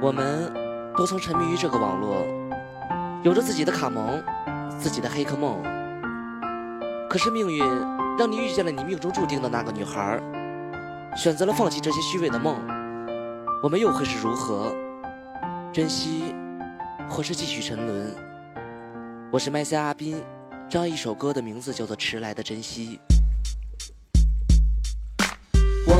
我们都曾沉迷于这个网络，有着自己的卡蒙，自己的黑客梦。可是命运让你遇见了你命中注定的那个女孩，选择了放弃这些虚伪的梦，我们又会是如何？珍惜，或是继续沉沦？我是麦塞阿斌，这样一首歌的名字叫做《迟来的珍惜》。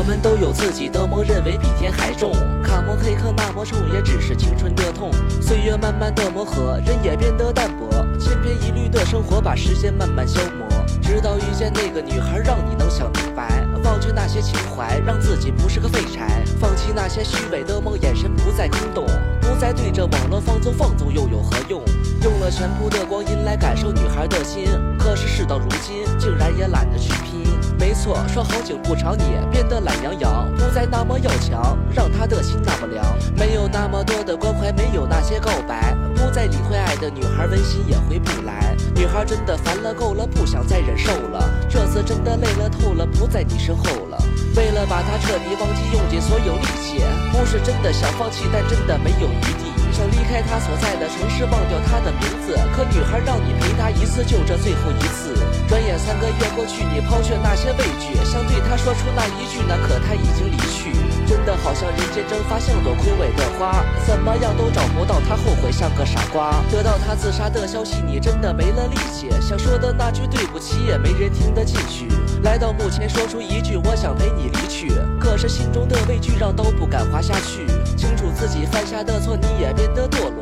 们都有自己的梦，认为比天还重。卡莫黑客那么重，也只是青春的痛。岁月慢慢的磨合，人也变得淡薄。千篇一律的生活，把时间慢慢消磨。直到遇见那个女孩，让你能想明白，忘却那些情怀，让自己不是个废柴。放弃那些虚伪的梦，眼神不再空洞，不再对着网络放纵，放纵又有何用？用了全部的光阴来感受女孩的心，可是事到如今，竟然也懒得去拼。没错，说好景不长，你变得懒洋洋，不再那么要强，让她的心那么凉。没有那么多的关怀，没有那些告白，不再理会爱的女孩，温馨也回不来。女孩真的烦了够了，不想再忍受了，这次真的累了透了，不在你身后了。为了把她彻底忘记，用尽所有力气，不是真的想放弃，但真的没有余地。想离开她所在的城市，忘掉她的名可女孩让你陪她一次，就这最后一次。转眼三个月过去，你抛却那些畏惧，想对她说出那一句，那可她已经离去。真的好像人间蒸发，像朵枯萎的花，怎么样都找不到她，后悔像个傻瓜。得到她自杀的消息，你真的没了力气，想说的那句对不起也没人听得进去。来到墓前，说出一句我想陪你离去，可是心中的畏惧让刀不敢划下去。清楚自己犯下的错，你也变得堕落，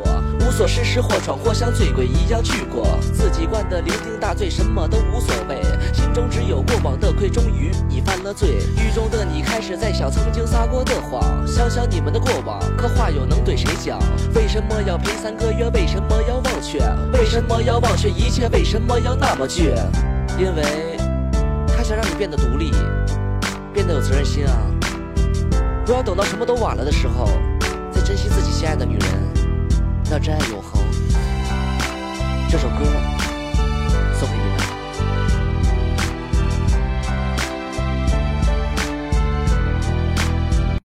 所事事或闯或像醉鬼一样去过，自己灌的酩酊大醉，什么都无所谓，心中只有过往的愧。终于你犯了罪，狱中的你开始在想曾经撒过的谎，想想你们的过往，可话又能对谁讲？为什么要陪三个月？为什么要忘却？为什么要忘却一切？为什么要那么倔？因为他想让你变得独立，变得有责任心啊！不要等到什么都晚了的时候，再珍惜自己心爱的女人，真爱永恒。这首歌